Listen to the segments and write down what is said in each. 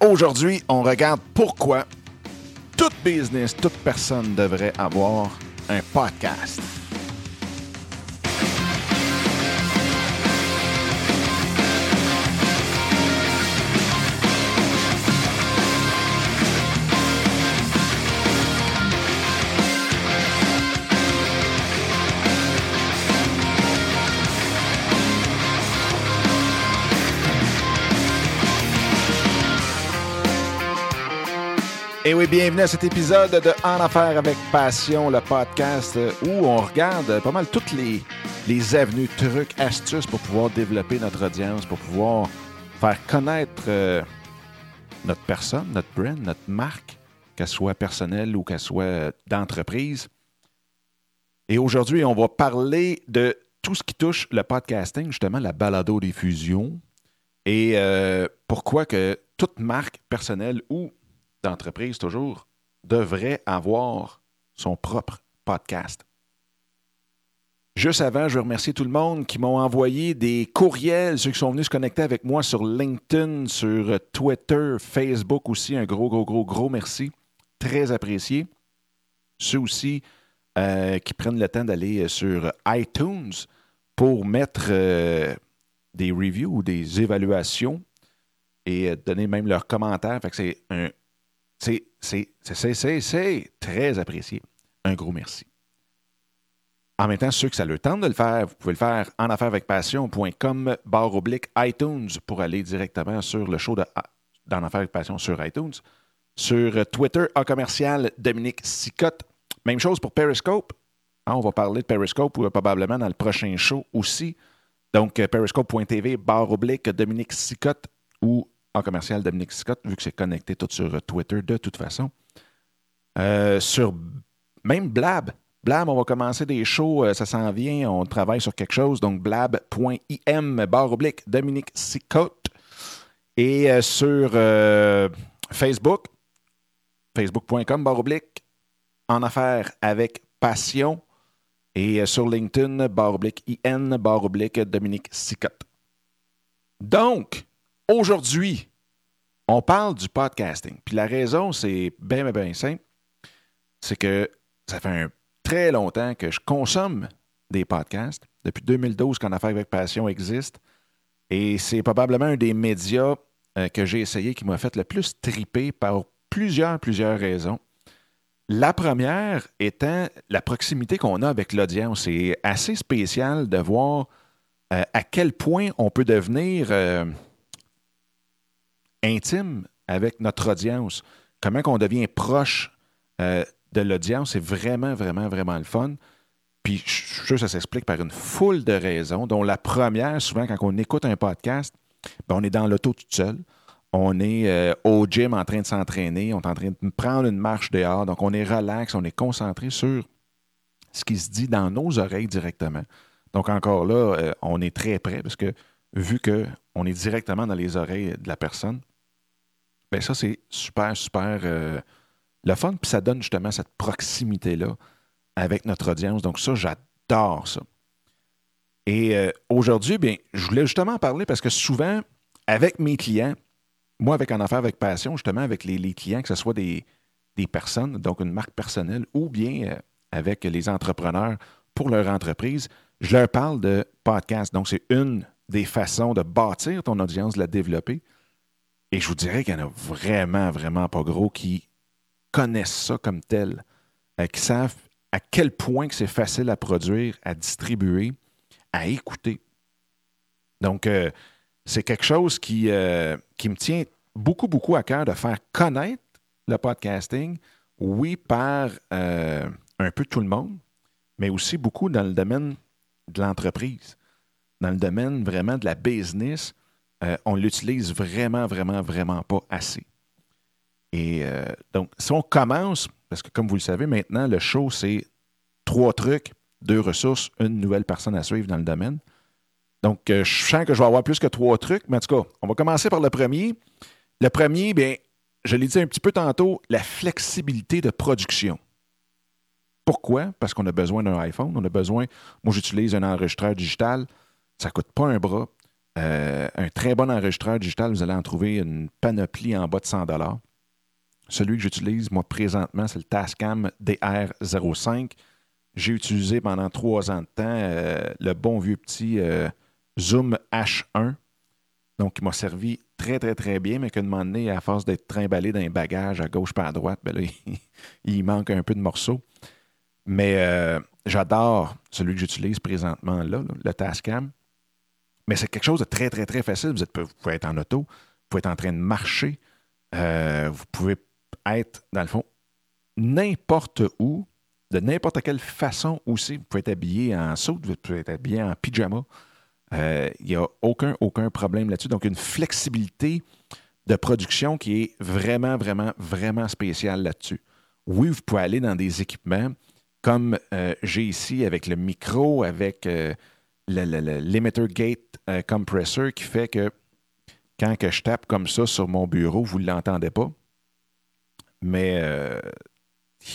Aujourd'hui, on regarde pourquoi toute business, toute personne devrait avoir un podcast. Et oui, bienvenue à cet épisode de En Affaires avec Passion, le podcast où on regarde pas mal toutes les, les avenues, trucs, astuces pour pouvoir développer notre audience, pour pouvoir faire connaître euh, notre personne, notre brand, notre marque, qu'elle soit personnelle ou qu'elle soit d'entreprise. Et aujourd'hui, on va parler de tout ce qui touche le podcasting, justement la balado-diffusion, et euh, pourquoi que toute marque personnelle ou d'entreprise toujours devrait avoir son propre podcast. Juste avant, je veux remercier tout le monde qui m'ont envoyé des courriels, ceux qui sont venus se connecter avec moi sur LinkedIn, sur Twitter, Facebook aussi. Un gros, gros, gros, gros merci. Très apprécié. Ceux aussi euh, qui prennent le temps d'aller sur iTunes pour mettre euh, des reviews ou des évaluations et euh, donner même leurs commentaires. C'est un c'est très apprécié. Un gros merci. En même temps, ceux que ça le tente de le faire, vous pouvez le faire en passion.com barre oblique iTunes pour aller directement sur le show d'en affaires avec passion sur iTunes. Sur Twitter, en commercial Dominique Sicotte. Même chose pour Periscope. Ah, on va parler de Periscope probablement dans le prochain show aussi. Donc, periscope.tv barre oblique Dominique Sicotte ou en commercial Dominique Scott, vu que c'est connecté tout sur Twitter de toute façon. Euh, sur même Blab. Blab, on va commencer des shows, euh, ça s'en vient, on travaille sur quelque chose. Donc, blab.im, barre oblique, Dominique Sicotte. Et euh, sur Facebook, facebook.com, barre oblique, en affaires avec passion. Et sur LinkedIn, barre oblique, IN, barre oblique, Dominique Sicotte. Donc, Aujourd'hui, on parle du podcasting. Puis la raison, c'est bien, bien, simple. C'est que ça fait un très longtemps que je consomme des podcasts. Depuis 2012 qu'En Affaires avec Passion existe. Et c'est probablement un des médias euh, que j'ai essayé qui m'a fait le plus triper par plusieurs, plusieurs raisons. La première étant la proximité qu'on a avec l'audience. C'est assez spécial de voir euh, à quel point on peut devenir... Euh, intime avec notre audience. Comment qu'on devient proche euh, de l'audience, c'est vraiment, vraiment, vraiment le fun. Puis je suis sûr que ça s'explique par une foule de raisons, dont la première, souvent quand on écoute un podcast, ben, on est dans l'auto tout seul. On est euh, au gym en train de s'entraîner, on est en train de prendre une marche dehors, donc on est relax, on est concentré sur ce qui se dit dans nos oreilles directement. Donc encore là, euh, on est très près parce que vu qu'on est directement dans les oreilles de la personne, Bien, ça, c'est super, super euh, le fun. Puis ça donne justement cette proximité-là avec notre audience. Donc, ça, j'adore ça. Et euh, aujourd'hui, bien, je voulais justement en parler parce que souvent, avec mes clients, moi, avec En Affaires avec Passion, justement, avec les, clients, que ce soit des, personnes, donc une marque personnelle, ou bien euh, avec les entrepreneurs pour leur entreprise, je leur parle de podcast. Donc, c'est une des façons de bâtir ton audience, de la développer. Et je vous dirais qu'il y en a vraiment, vraiment pas gros qui connaissent ça comme tel, euh, qui savent à quel point que c'est facile à produire, à distribuer, à écouter. Donc, euh, c'est quelque chose qui, euh, qui me tient beaucoup, beaucoup à cœur de faire connaître le podcasting, oui, par un peu tout le monde, mais aussi beaucoup dans le domaine de l'entreprise, dans le domaine vraiment de la business, euh, on l'utilise vraiment, vraiment, vraiment pas assez. Et euh, donc, si on commence, parce que comme vous le savez, maintenant, le show, c'est trois trucs, deux ressources, une nouvelle personne à suivre dans le domaine. Donc, euh, je sens que je vais avoir plus que trois trucs, mais en tout cas, on va commencer par le premier. Le premier, bien, je l'ai dit un petit peu tantôt, la flexibilité de production. Pourquoi? Parce qu'on a besoin d'un iPhone, on a besoin, moi j'utilise un enregistreur digital, ça ne coûte pas un bras, un très bon enregistreur digital, vous allez en trouver une panoplie en bas de 100 Celui que j'utilise, moi, présentement, c'est le Tascam DR05. J'ai utilisé pendant trois ans de temps le bon vieux petit Zoom H1. Donc, il m'a servi très, très, très bien, mais qu'à un moment donné, à force d'être trimballé dans les bagages à gauche pas à droite, ben il, manque un peu de morceaux. Mais euh, j'adore celui que j'utilise présentement le Tascam. Mais c'est quelque chose de très, très, très facile. Vous, pouvez être en auto, vous pouvez être en train de marcher, euh, vous pouvez être, dans le fond, n'importe où, de n'importe quelle façon aussi. Vous pouvez être habillé en saut, vous pouvez être habillé en pyjama. Il euh, n'y a aucun, aucun problème là-dessus. Donc, une flexibilité de production qui est vraiment, vraiment, vraiment spéciale là-dessus. Oui, vous pouvez aller dans des équipements comme euh, j'ai ici avec le micro, avec l'emitter gate compressor qui fait que quand je tape comme ça sur mon bureau, vous ne l'entendez pas. Mais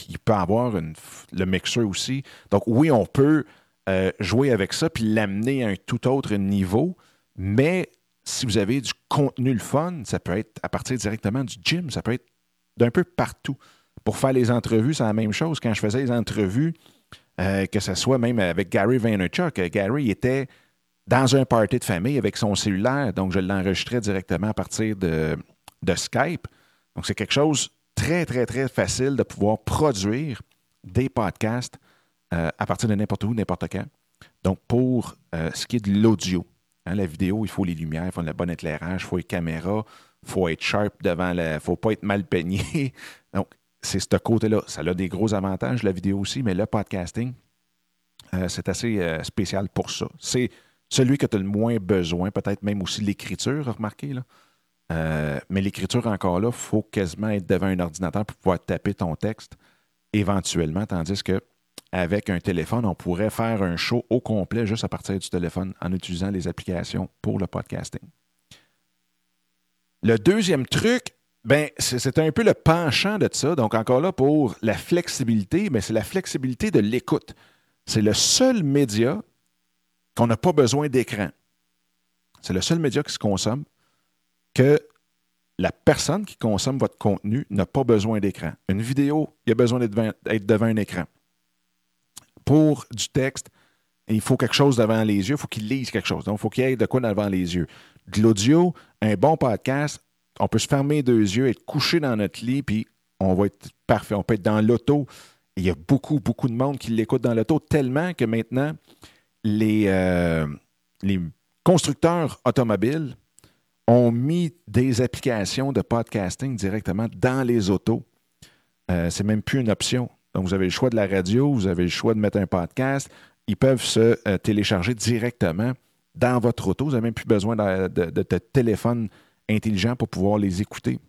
il peut avoir le mixeur aussi. Donc oui, on peut euh, jouer avec ça puis l'amener à un tout autre niveau. Mais si vous avez du contenu le fun, ça peut être à partir directement du gym, ça peut être d'un peu partout. Pour faire les entrevues, c'est la même chose. Quand je faisais les entrevues, euh, que ce soit même avec Gary Vaynerchuk, euh, Gary était dans un party de famille avec son cellulaire, donc je l'enregistrais directement à partir de, Skype. Donc c'est quelque chose très, très, très facile de pouvoir produire des podcasts euh, à partir de n'importe où, n'importe quand. Donc, pour ce qui est de l'audio, hein, la vidéo, il faut les lumières, il faut le bon éclairage, il faut les caméras, il faut être sharp devant la. Faut pas être mal peigné. Donc, c'est ce côté-là. Ça a des gros avantages, la vidéo aussi, mais le podcasting, euh, c'est assez spécial pour ça. C'est celui que tu as le moins besoin, peut-être même aussi l'écriture, remarquez. Là. mais l'écriture, encore là, il faut quasiment être devant un ordinateur pour pouvoir taper ton texte éventuellement, tandis que avec un téléphone, on pourrait faire un show au complet juste à partir du téléphone en utilisant les applications pour le podcasting. Le deuxième truc, ben, c'est un peu le penchant de ça. Donc, encore là, pour la flexibilité, mais c'est la flexibilité de l'écoute. C'est le seul média qu'on n'a pas besoin d'écran. C'est le seul média qui se consomme que la personne qui consomme votre contenu n'a pas besoin d'écran. Une vidéo, il a besoin d'être devant un écran pour du texte, il faut quelque chose devant les yeux, il faut qu'il lise quelque chose. Donc, il faut qu'il ait de quoi devant les yeux. De l'audio, un bon podcast, on peut se fermer deux yeux, être couché dans notre lit, puis on va être parfait. On peut être dans l'auto. Il y a beaucoup, beaucoup de monde qui l'écoute dans l'auto, tellement que maintenant, les, euh, les constructeurs automobiles ont mis des applications de podcasting directement dans les autos. Euh, c'est même plus une option. Donc, vous avez le choix de la radio, vous avez le choix de mettre un podcast. Ils peuvent se euh, télécharger directement dans votre auto. Vous n'avez même plus besoin de, téléphone intelligent pour pouvoir les écouter.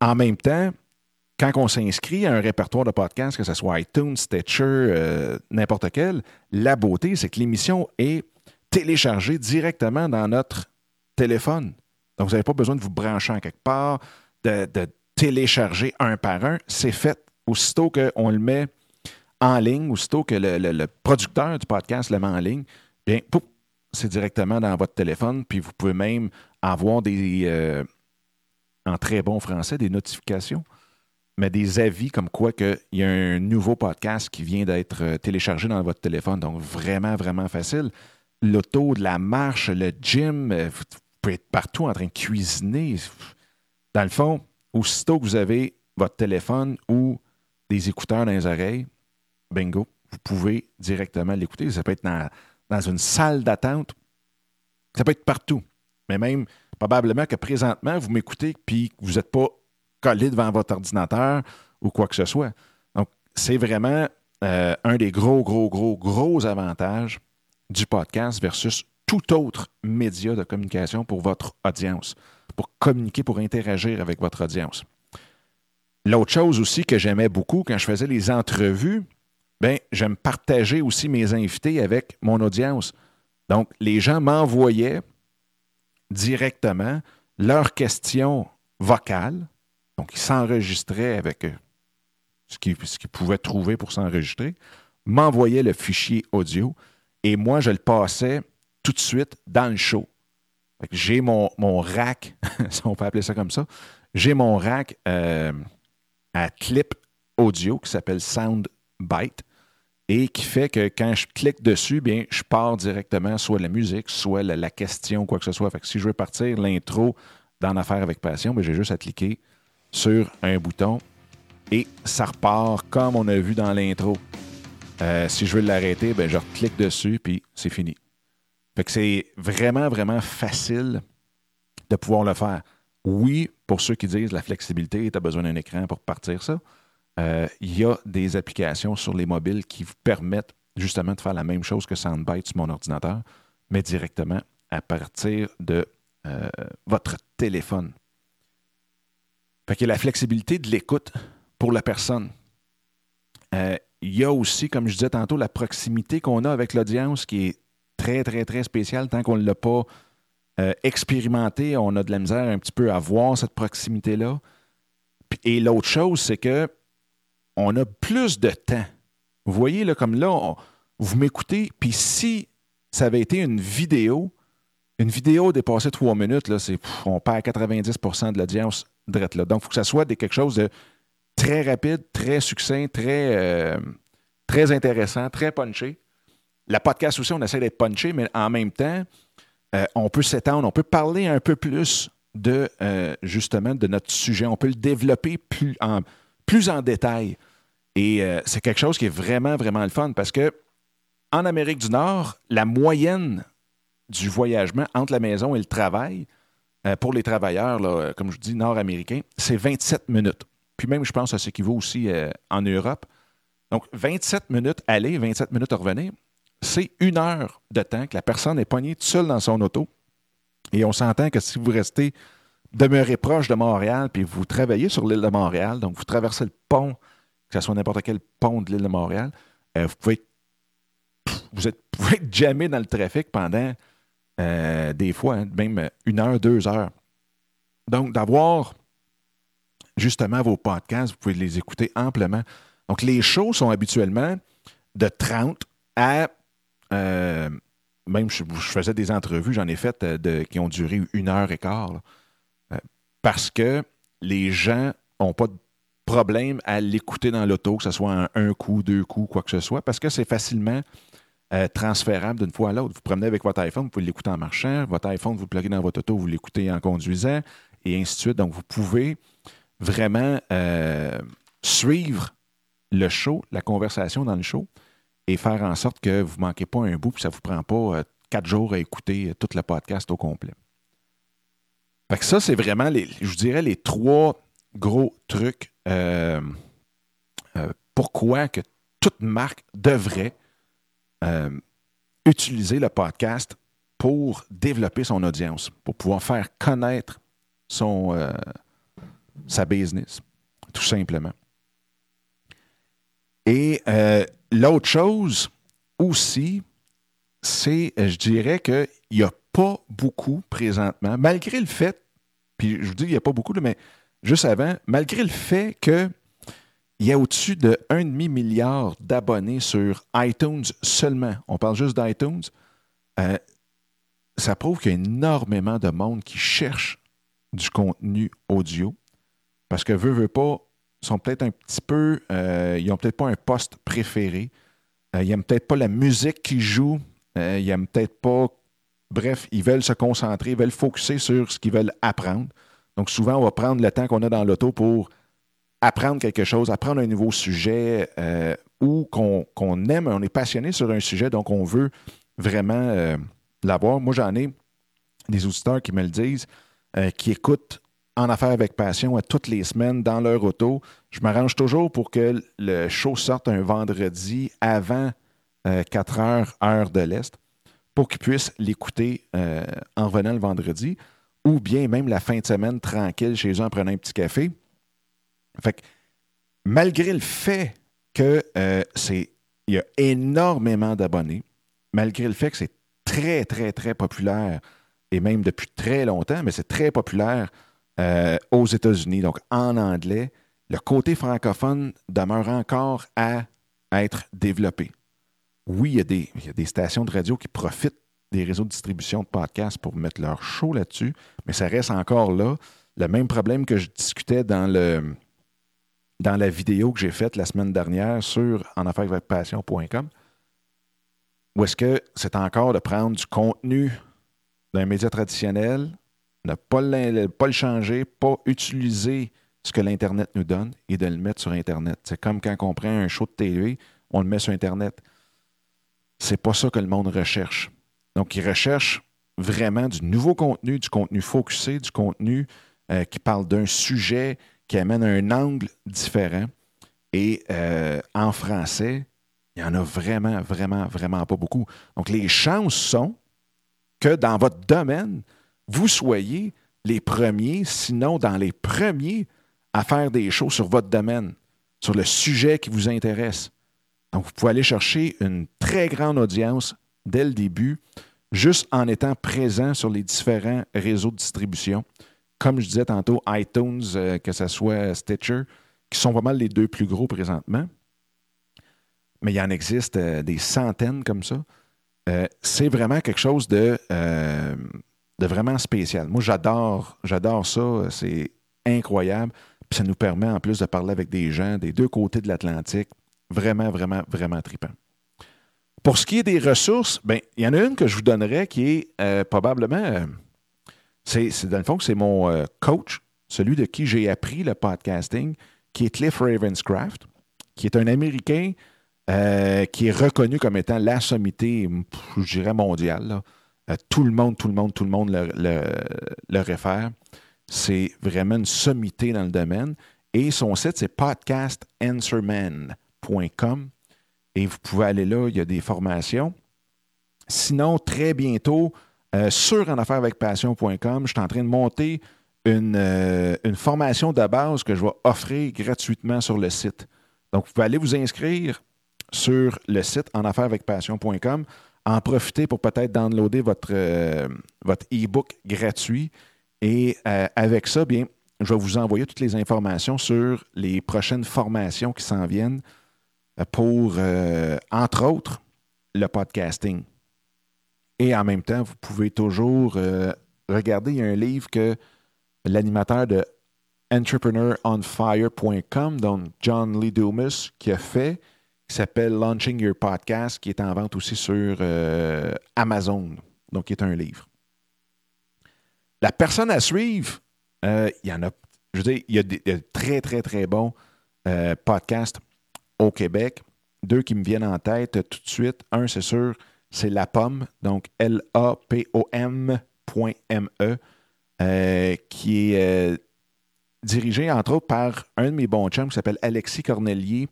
En même temps, quand on s'inscrit à un répertoire de podcasts, que ce soit iTunes, Stitcher, euh, n'importe quel, la beauté, c'est que l'émission est téléchargée directement dans notre téléphone. Donc, vous n'avez pas besoin de vous brancher en quelque part, de, télécharger un par un. C'est fait aussitôt qu'on le met en ligne, aussitôt que le, producteur du podcast le met en ligne, bien, c'est directement dans votre téléphone, puis vous pouvez même avoir des, euh, en très bon français, des notifications, mais des avis comme quoi qu'il y a un nouveau podcast qui vient d'être euh, téléchargé dans votre téléphone. Donc, vraiment, vraiment facile. L'auto, de la marche, le gym, euh, vous pouvez être partout en train de cuisiner. Dans le fond, aussitôt que vous avez votre téléphone ou des écouteurs dans les oreilles, bingo, vous pouvez directement l'écouter. Ça peut être dans, une salle d'attente, ça peut être partout. Mais même, probablement que présentement, vous m'écoutez puis vous n'êtes pas collé devant votre ordinateur ou quoi que ce soit. Donc, c'est vraiment euh, un des gros, gros, gros, gros avantages du podcast versus tout autre média de communication pour votre audience, pour communiquer, pour interagir avec votre audience. L'autre chose aussi que j'aimais beaucoup quand je faisais les entrevues, ben, j'aime partager aussi mes invités avec mon audience. Donc, les gens m'envoyaient directement leurs questions vocales. Donc, ils s'enregistraient avec euh, ce qu'ils pouvaient trouver pour s'enregistrer, m'envoyaient le fichier audio et moi, je le passais tout de suite dans le show. J'ai mon, mon rack, si on peut appeler ça comme ça, j'ai mon rack euh, à clip audio qui s'appelle Soundbite et qui fait que quand je clique dessus, bien, je pars directement soit la musique, soit la, question, quoi que ce soit. Si je veux partir l'intro dans Affaire avec Passion, j'ai juste à cliquer sur un bouton et ça repart comme on a vu dans l'intro. Euh, si je veux l'arrêter, je clique dessus puis c'est fini. C'est vraiment, vraiment facile de pouvoir le faire. Oui, pour ceux qui disent la flexibilité, tu as besoin d'un écran pour partir ça. Euh, il y a des applications sur les mobiles qui vous permettent justement de faire la même chose que Soundbite sur mon ordinateur, mais directement à partir de euh, votre téléphone. Fait qu'il y a la flexibilité de l'écoute pour la personne. Euh, il y a aussi, comme je disais tantôt, la proximité qu'on a avec l'audience qui est très, très, très spéciale tant qu'on ne l'a pas expérimenté. On a de la misère un petit peu à voir cette proximité-là. Et l'autre chose, c'est que on a plus de temps. Vous voyez, là, comme là, vous m'écoutez, puis si ça avait été une vidéo, une vidéo dépassée trois minutes, là, c'est, on perd 90% de l'audience drette là. Donc, il faut que ça soit quelque chose de très rapide, très succinct, très, euh, très intéressant, très punché. La podcast aussi, on essaie d'être punché, mais en même temps, euh, on peut s'étendre, on peut parler un peu plus de euh, justement de notre sujet. On peut le développer plus en, plus en détail. Et euh, c'est quelque chose qui est vraiment, vraiment le fun parce que en Amérique du Nord, la moyenne du voyagement entre la maison et le travail, euh, pour les travailleurs, là, comme je dis, nord-américains, c'est 27 minutes. Puis même, je pense à ce qui vaut aussi euh, en Europe. Donc, 27 minutes aller, 27 minutes revenir, c'est une heure de temps que la personne est poignée seule dans son auto. Et on s'entend que si vous restez demeurez proche de Montréal, puis vous travaillez sur l'île de Montréal, donc vous traversez le pont, que ce soit n'importe quel pont de l'île de Montréal, euh, vous pouvez vous êtes, pouvez être jamais dans le trafic pendant euh, des fois, hein, même une heure, deux heures. Donc, d'avoir justement vos podcasts, vous pouvez les écouter amplement. Donc, les shows sont habituellement de 30 à. Euh, même, je, faisais des entrevues, j'en ai fait de, qui ont duré une heure et quart parce que les gens n'ont pas de problème à l'écouter dans l'auto, que ce soit un coup, deux coups, quoi que ce soit, parce que c'est facilement euh, transférable d'une fois à l'autre. Vous prenez avec votre iPhone, vous pouvez l'écouter en marchant, votre iPhone, vous le pluguez dans votre auto, vous l'écoutez en conduisant, et ainsi de suite. Donc, vous pouvez vraiment euh, suivre le show, la conversation dans le show, et faire en sorte que vous ne manquez pas un bout, puis ça ne vous prend pas euh, quatre jours à écouter tout le podcast au complet ça, c'est vraiment, les, je dirais, les trois gros trucs. Euh, euh, pourquoi que toute marque devrait euh, utiliser le podcast pour développer son audience, pour pouvoir faire connaître son, sa business, tout simplement. Et l'autre chose aussi, c'est, je dirais qu'il n'y a pas beaucoup présentement, malgré le fait puis je vous dis, il n'y a pas beaucoup, mais juste avant, malgré le fait qu'il y a au-dessus de 1,5 milliard d'abonnés sur iTunes seulement, on parle juste d'iTunes, euh, ça prouve qu'il y a énormément de monde qui cherche du contenu audio parce que veut, veut pas, sont peut-être un petit peu, euh, ils n'ont peut-être pas un poste préféré, euh, ils n'aiment peut-être pas la musique qui joue, ils n'aiment peut-être pas Bref, ils veulent se concentrer, ils veulent focuser sur ce qu'ils veulent apprendre. Donc, souvent, on va prendre le temps qu'on a dans l'auto pour apprendre quelque chose, apprendre un nouveau sujet euh, ou qu'on aime, on est passionné sur un sujet, donc on veut vraiment euh, l'avoir. Moi, j'en ai des auditeurs qui me le disent, euh, qui écoutent en affaires avec passion à toutes les semaines dans leur auto. Je m'arrange toujours pour que le show sorte un vendredi avant 4 heures, heure de l'Est pour qu'ils puissent l'écouter euh, en revenant le vendredi ou bien même la fin de semaine tranquille chez eux en prenant un petit café. Fait que, malgré le fait que euh, y a énormément d'abonnés, malgré le fait que c'est très, très, très populaire, et même depuis très longtemps, mais c'est très populaire euh, aux États-Unis, donc en anglais, le côté francophone demeure encore à être développé oui, il y, a des, stations de radio qui profitent des réseaux de distribution de podcasts pour mettre leur show là-dessus, mais ça reste encore là. Le même problème que je discutais dans, la vidéo que j'ai faite la semaine dernière sur passion.com, où est-ce que c'est encore de prendre du contenu d'un média traditionnel, ne pas le, pas le changer, pas utiliser ce que l'Internet nous donne et de le mettre sur Internet. C'est comme quand on prend un show de télé, on le met sur Internet. C'est pas ça que le monde recherche. Donc, il recherche vraiment du nouveau contenu, du contenu focusé, du contenu euh, qui parle d'un sujet, qui amène un angle différent. Et euh, en français, il y en a vraiment, vraiment, vraiment pas beaucoup. Donc, les chances sont que dans votre domaine, vous soyez les premiers, sinon dans les premiers, à faire des choses sur votre domaine, sur le sujet qui vous intéresse. Donc, vous pouvez aller chercher une très grande audience dès le début, juste en étant présent sur les différents réseaux de distribution. Comme je disais tantôt, iTunes, euh, que ce soit Stitcher, qui sont pas mal les deux plus gros présentement. Mais il y en existe euh, des centaines comme ça. Euh, c'est vraiment quelque chose de, de vraiment spécial. Moi, j'adore, j'adore ça. C'est incroyable. Puis ça nous permet en plus de parler avec des gens des deux côtés de l'Atlantique. Vraiment, vraiment, vraiment trippant. Pour ce qui est des ressources, ben, il y en a une que je vous donnerais qui est euh, probablement, euh, c'est, dans le fond, c'est mon euh, coach, celui de qui j'ai appris le podcasting, qui est Cliff Ravenscraft, qui est un Américain qui est reconnu comme étant la sommité, je dirais, mondiale. tout le monde, tout le monde, tout le monde le, le réfère. C'est vraiment une sommité dans le domaine. Et son site, c'est Et vous pouvez aller là, il y a des formations. Sinon, très bientôt, euh, sur passion.com, je suis en train de monter une, euh, une, formation de base que je vais offrir gratuitement sur le site. Donc, vous pouvez aller vous inscrire sur le site passion.com, en profiter pour peut-être downloader votre, euh, votre e-book gratuit. Et avec ça, bien, je vais vous envoyer toutes les informations sur les prochaines formations qui s'en viennent pour, euh, entre autres, le podcasting. Et en même temps, vous pouvez toujours euh, regarder, un livre que l'animateur de entrepreneuronfire.com, donc John Lee Dumas, qui a fait, qui s'appelle Launching Your Podcast, qui est en vente aussi sur euh, Amazon, donc qui est un livre. La personne à suivre, il y en a, je veux dire, il y a des, très, très, très bons podcasts au Québec. Deux qui me viennent en tête tout de suite. Un, c'est sûr, c'est La Pomme, donc L-A-P-O-M.me, euh, qui est euh, dirigé entre autres par un de mes bons chums qui s'appelle Alexis Cornelier,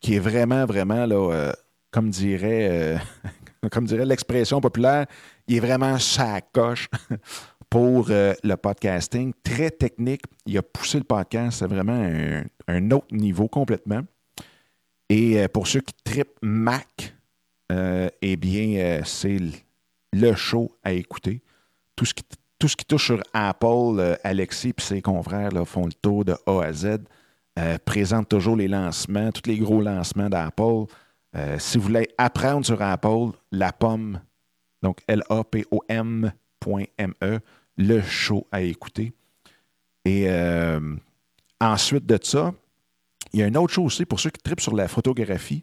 qui est vraiment, vraiment, là, euh, comme dirait, comme dirait l'expression populaire, il est vraiment sa coche pour le podcasting. Très technique. Il a poussé le podcast à vraiment un autre niveau complètement. Et euh, pour ceux qui tripent Mac, euh, eh bien, euh, c'est le show à écouter. Tout ce qui, tout ce qui touche sur Apple, Alexis et ses confrères font le tour de A à Z, présentent toujours les lancements, tous les gros lancements d'Apple. si vous voulez apprendre sur Apple, la pomme, donc L-A-P-O-M.me, le show à écouter. Et ensuite de ça, il y a une autre chose aussi pour ceux qui tripent sur la photographie.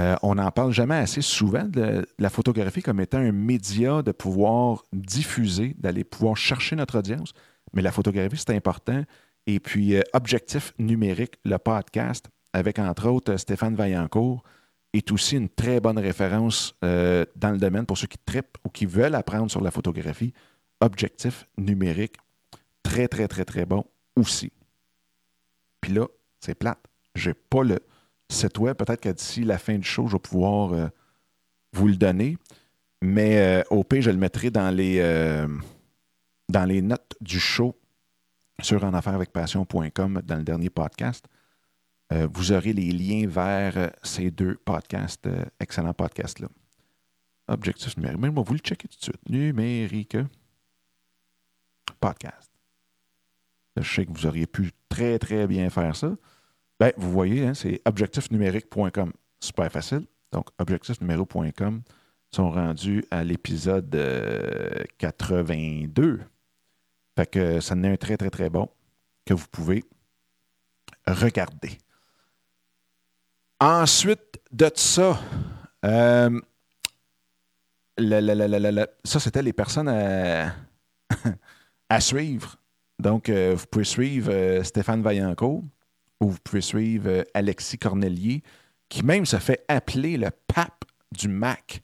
Euh, on n'en parle jamais assez souvent de la photographie comme étant un média de pouvoir diffuser, d'aller pouvoir chercher notre audience. Mais la photographie, c'est important. Et puis, euh, Objectif numérique, le podcast, avec entre autres Stéphane Vaillancourt, est aussi une très bonne référence euh, dans le domaine pour ceux qui tripent ou qui veulent apprendre sur la photographie. Objectif numérique, très, très, très, très bon aussi. Puis là, c'est plate. J'ai pas le site web. Peut-être que d'ici la fin du show, je vais pouvoir euh, vous le donner. Mais euh, au je le mettrai dans les, euh, dans les notes du show sur enaffairesavecpassion.com dans le dernier podcast. vous aurez les liens vers ces deux podcasts, excellents podcasts-là. Objectif numérique. Mais moi, vous le checkez tout de suite. Numérique. Podcast. Je sais que vous auriez pu très, très bien faire ça. Ben, vous voyez, hein, c'est objectifnumérique.com. Super facile. Donc, objectifnumérique.com. sont rendus à l'épisode 82. Fait que ça en est un très, très, très bon que vous pouvez regarder. Ensuite de ça, euh, ça, c'était les personnes à, suivre. Donc, euh, vous pouvez suivre euh, Stéphane Vaillancourt ou vous pouvez suivre Alexis Cornelier, qui même se fait appeler le pape du Mac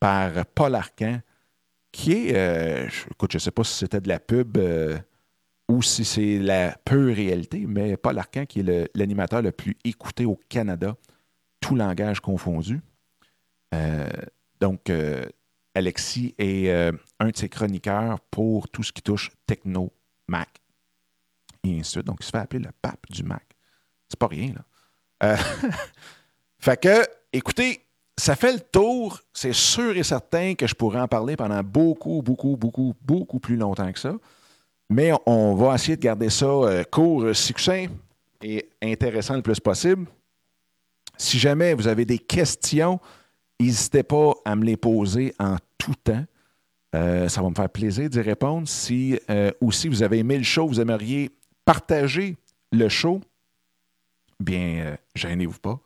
par Paul Arcan, qui est, écoute, je ne sais pas si c'était de la pub ou si c'est la pure réalité, mais Paul Arcan, qui est l'animateur le, plus écouté au Canada, tout langage confondu. Euh, donc, euh, Alexis est euh, un de ses chroniqueurs pour tout ce qui touche techno, Mac, et ainsi de suite. Donc, il se fait appeler le pape du Mac. C'est pas rien, là. fait que, écoutez, ça fait le tour. C'est sûr et certain que je pourrais en parler pendant beaucoup, beaucoup, beaucoup, beaucoup plus longtemps que ça. Mais on va essayer de garder ça euh, court, succinct et intéressant le plus possible. Si jamais vous avez des questions, n'hésitez pas à me les poser en tout temps. Euh, ça va me faire plaisir d'y répondre. Si euh, aussi vous avez aimé le show, vous aimeriez partager le show, bien, gênez-vous pas.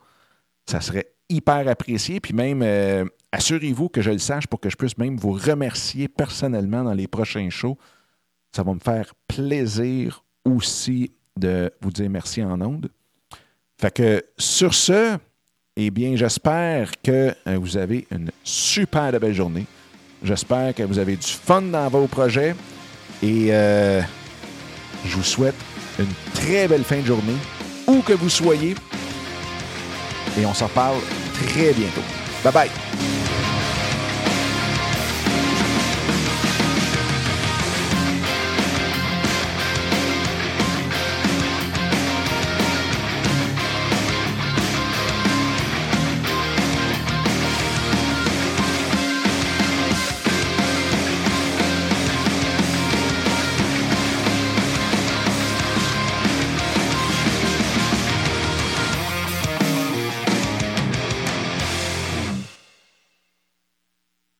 Ça serait hyper apprécié. Puis même, assurez-vous que je le sache pour que je puisse même vous remercier personnellement dans les prochains shows. Ça va me faire plaisir aussi de vous dire merci en ondes. Fait que sur ce, eh bien, j'espère que euh, vous avez une super belle journée. J'espère que vous avez du fun dans vos projets. Et euh, je vous souhaite une très belle fin de journée, que vous soyez. Et on s'en parle très bientôt. Bye bye!